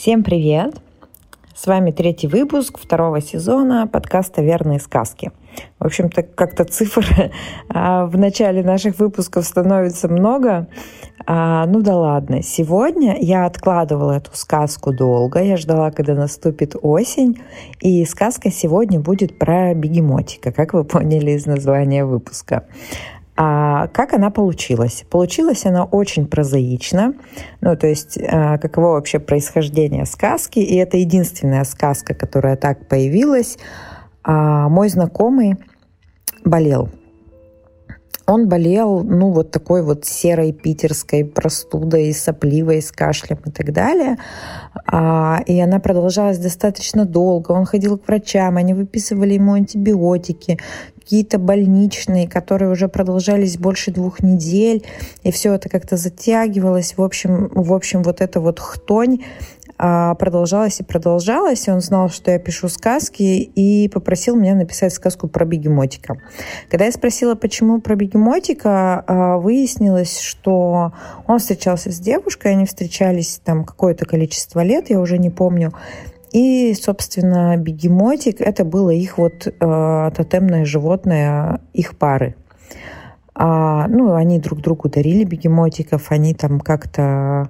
Всем привет! С вами третий выпуск второго сезона подкаста «Верные сказки». В общем-то, как-то цифр а, в начале наших выпусков становится много. А, ну да ладно. Сегодня я откладывала эту сказку долго. Я ждала, когда наступит осень. И сказка сегодня будет про бегемотика, как вы поняли из названия выпуска. А как она получилась? Получилась она очень прозаично. Ну, то есть, а, каково вообще происхождение сказки. И это единственная сказка, которая так появилась. А мой знакомый болел. Он болел, ну, вот такой вот серой питерской простудой, сопливой, с кашлем и так далее. А, и она продолжалась достаточно долго. Он ходил к врачам, они выписывали ему антибиотики какие-то больничные, которые уже продолжались больше двух недель, и все это как-то затягивалось. В общем, в общем вот эта вот хтонь а, продолжалась и продолжалась. И он знал, что я пишу сказки, и попросил меня написать сказку про бегемотика. Когда я спросила, почему про бегемотика, а, выяснилось, что он встречался с девушкой, они встречались там какое-то количество лет, я уже не помню. И, собственно, бегемотик – это было их вот э, тотемное животное их пары. А, ну, они друг другу дарили бегемотиков, они там как-то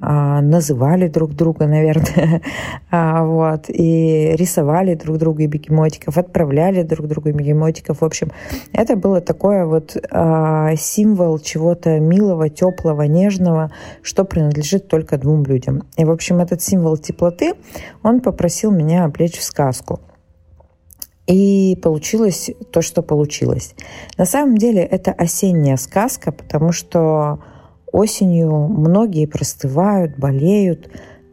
называли друг друга, наверное, а, вот, и рисовали друг друга бегемотиков, отправляли друг другу бегемотиков. В общем, это было такое вот а, символ чего-то милого, теплого, нежного, что принадлежит только двум людям. И, в общем, этот символ теплоты он попросил меня облечь в сказку. И получилось то, что получилось. На самом деле это осенняя сказка, потому что Осенью многие простывают, болеют,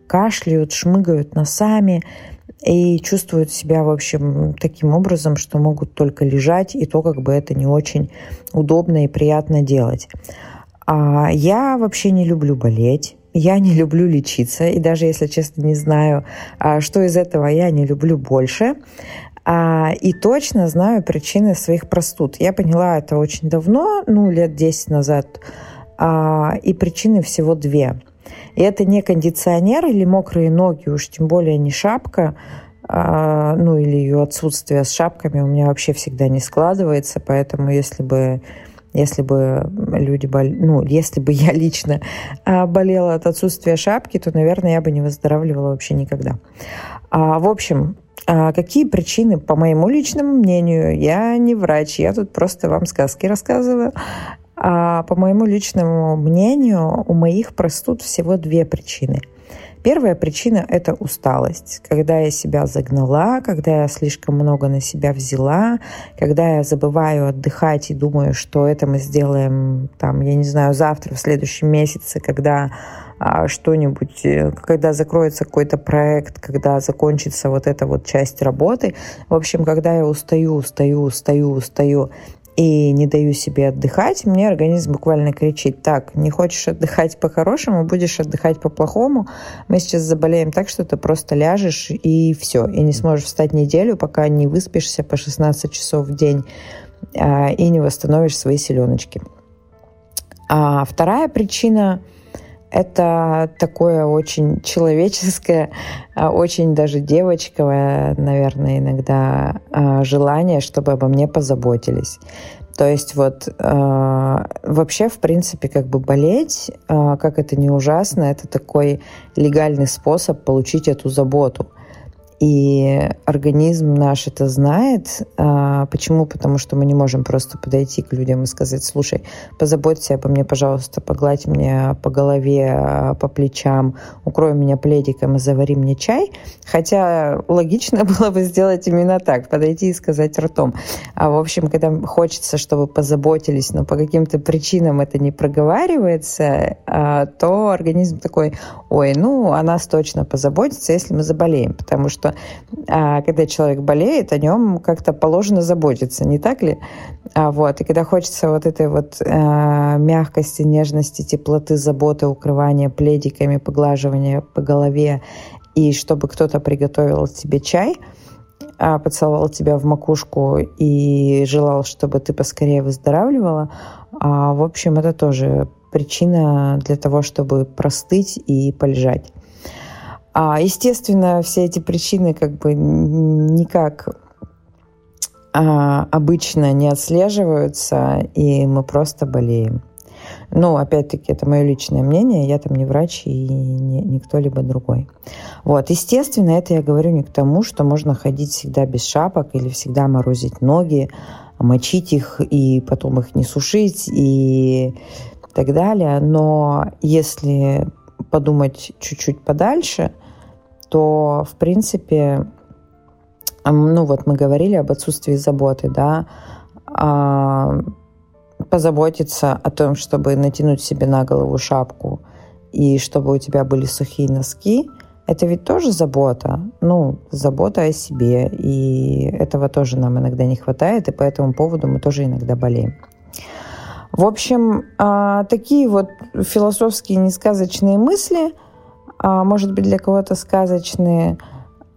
кашляют, шмыгают носами и чувствуют себя, в общем, таким образом, что могут только лежать, и то как бы это не очень удобно и приятно делать. А я вообще не люблю болеть. Я не люблю лечиться, и даже, если честно, не знаю, а, что из этого я не люблю больше. А, и точно знаю причины своих простуд. Я поняла это очень давно, ну, лет 10 назад и причины всего две. И это не кондиционер или мокрые ноги, уж тем более не шапка, а, ну или ее отсутствие с шапками у меня вообще всегда не складывается, поэтому если бы если бы люди бол... ну, если бы я лично а, болела от отсутствия шапки, то, наверное, я бы не выздоравливала вообще никогда. А, в общем, а какие причины, по моему личному мнению, я не врач, я тут просто вам сказки рассказываю. А по моему личному мнению, у моих простуд всего две причины. Первая причина – это усталость. Когда я себя загнала, когда я слишком много на себя взяла, когда я забываю отдыхать и думаю, что это мы сделаем, там, я не знаю, завтра, в следующем месяце, когда а, что-нибудь, э, когда закроется какой-то проект, когда закончится вот эта вот часть работы. В общем, когда я устаю, устаю, устаю, устаю, и не даю себе отдыхать, мне организм буквально кричит, так, не хочешь отдыхать по-хорошему, будешь отдыхать по-плохому, мы сейчас заболеем так, что ты просто ляжешь и все, и не сможешь встать неделю, пока не выспишься по 16 часов в день а, и не восстановишь свои селеночки. А вторая причина это такое очень человеческое, а, очень даже девочковое, наверное, иногда а, желание, чтобы обо мне позаботились. То есть вот э, вообще, в принципе, как бы болеть, э, как это не ужасно, это такой легальный способ получить эту заботу. И организм наш это знает. А, почему? Потому что мы не можем просто подойти к людям и сказать, слушай, позаботься обо мне, пожалуйста, погладь мне по голове, по плечам, укрой меня пледиком и завари мне чай. Хотя логично было бы сделать именно так, подойти и сказать ртом. А в общем, когда хочется, чтобы позаботились, но по каким-то причинам это не проговаривается, а, то организм такой, ой, ну, о нас точно позаботится, если мы заболеем, потому что что а, когда человек болеет, о нем как-то положено заботиться, не так ли? А, вот, и когда хочется вот этой вот а, мягкости, нежности, теплоты, заботы, укрывания пледиками, поглаживания по голове, и чтобы кто-то приготовил тебе чай, а, поцеловал тебя в макушку и желал, чтобы ты поскорее выздоравливала, а, в общем, это тоже причина для того, чтобы простыть и полежать. А, естественно, все эти причины как бы никак а, обычно не отслеживаются, и мы просто болеем. Ну, опять-таки, это мое личное мнение, я там не врач и не, не кто-либо другой. Вот, естественно, это я говорю не к тому, что можно ходить всегда без шапок или всегда морозить ноги, мочить их и потом их не сушить и так далее. Но если подумать чуть-чуть подальше, то, в принципе, ну вот мы говорили об отсутствии заботы, да, а, позаботиться о том, чтобы натянуть себе на голову шапку и чтобы у тебя были сухие носки, это ведь тоже забота, ну, забота о себе, и этого тоже нам иногда не хватает, и по этому поводу мы тоже иногда болеем. В общем, а, такие вот философские несказочные мысли, может быть, для кого-то сказочные.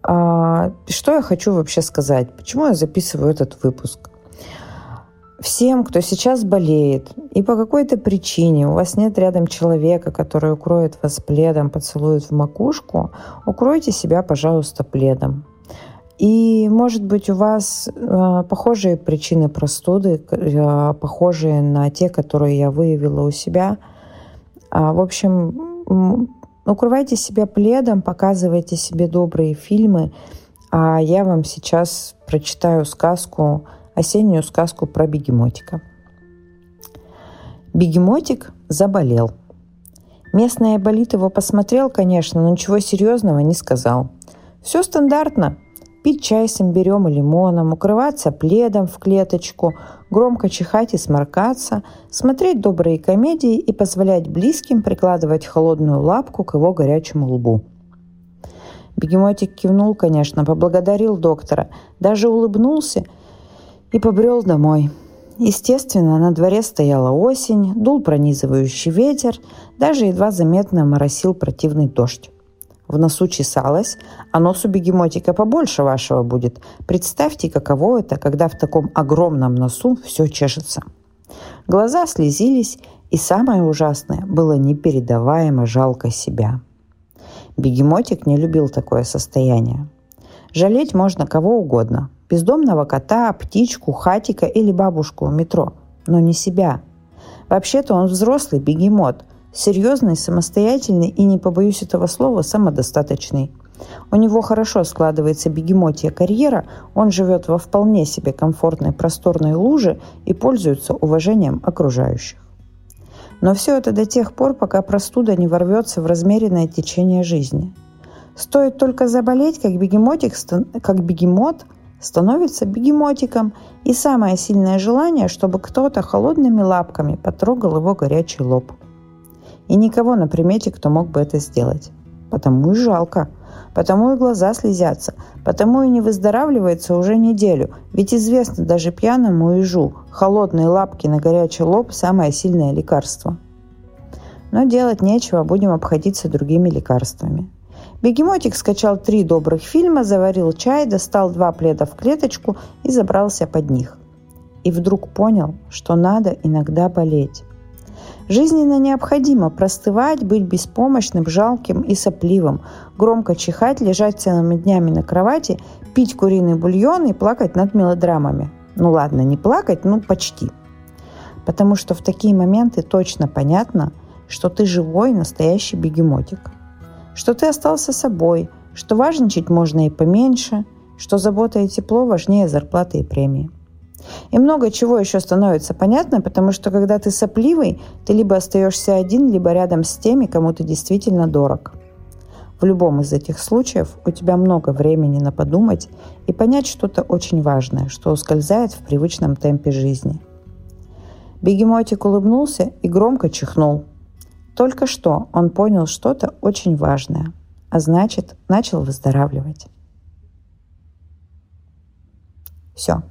А, что я хочу вообще сказать? Почему я записываю этот выпуск? Всем, кто сейчас болеет, и по какой-то причине у вас нет рядом человека, который укроет вас пледом, поцелует в макушку, укройте себя, пожалуйста, пледом. И, может быть, у вас э, похожие причины простуды, э, похожие на те, которые я выявила у себя. А, в общем, укрывайте себя пледом, показывайте себе добрые фильмы. А я вам сейчас прочитаю сказку осеннюю сказку про бегемотика. Бегемотик заболел. Местный айболит его посмотрел, конечно, но ничего серьезного не сказал. Все стандартно. Пить чай с имбирем и лимоном, укрываться пледом в клеточку, громко чихать и сморкаться, смотреть добрые комедии и позволять близким прикладывать холодную лапку к его горячему лбу. Бегемотик кивнул, конечно, поблагодарил доктора, даже улыбнулся – и побрел домой. Естественно, на дворе стояла осень, дул пронизывающий ветер, даже едва заметно моросил противный дождь. В носу чесалось, а нос у бегемотика побольше вашего будет. Представьте, каково это, когда в таком огромном носу все чешется. Глаза слезились, и самое ужасное было непередаваемо жалко себя. Бегемотик не любил такое состояние. Жалеть можно кого угодно, Бездомного кота, птичку, хатика или бабушку в метро. Но не себя. Вообще-то он взрослый бегемот. Серьезный, самостоятельный и, не побоюсь этого слова, самодостаточный. У него хорошо складывается бегемотья карьера, он живет во вполне себе комфортной просторной луже и пользуется уважением окружающих. Но все это до тех пор, пока простуда не ворвется в размеренное течение жизни. Стоит только заболеть, как бегемотик, как бегемот – становится бегемотиком, и самое сильное желание, чтобы кто-то холодными лапками потрогал его горячий лоб. И никого на примете, кто мог бы это сделать. Потому и жалко. Потому и глаза слезятся. Потому и не выздоравливается уже неделю. Ведь известно даже пьяному ежу, холодные лапки на горячий лоб – самое сильное лекарство. Но делать нечего, будем обходиться другими лекарствами – Бегемотик скачал три добрых фильма, заварил чай, достал два пледа в клеточку и забрался под них. И вдруг понял, что надо иногда болеть. Жизненно необходимо простывать, быть беспомощным, жалким и сопливым, громко чихать, лежать целыми днями на кровати, пить куриный бульон и плакать над мелодрамами. Ну ладно, не плакать, ну почти. Потому что в такие моменты точно понятно, что ты живой настоящий бегемотик – что ты остался собой, что важничать можно и поменьше, что забота и тепло важнее зарплаты и премии. И много чего еще становится понятно, потому что когда ты сопливый, ты либо остаешься один, либо рядом с теми, кому ты действительно дорог. В любом из этих случаев у тебя много времени на подумать и понять что-то очень важное, что ускользает в привычном темпе жизни. Бегемотик улыбнулся и громко чихнул – только что он понял что-то очень важное, а значит, начал выздоравливать. Все.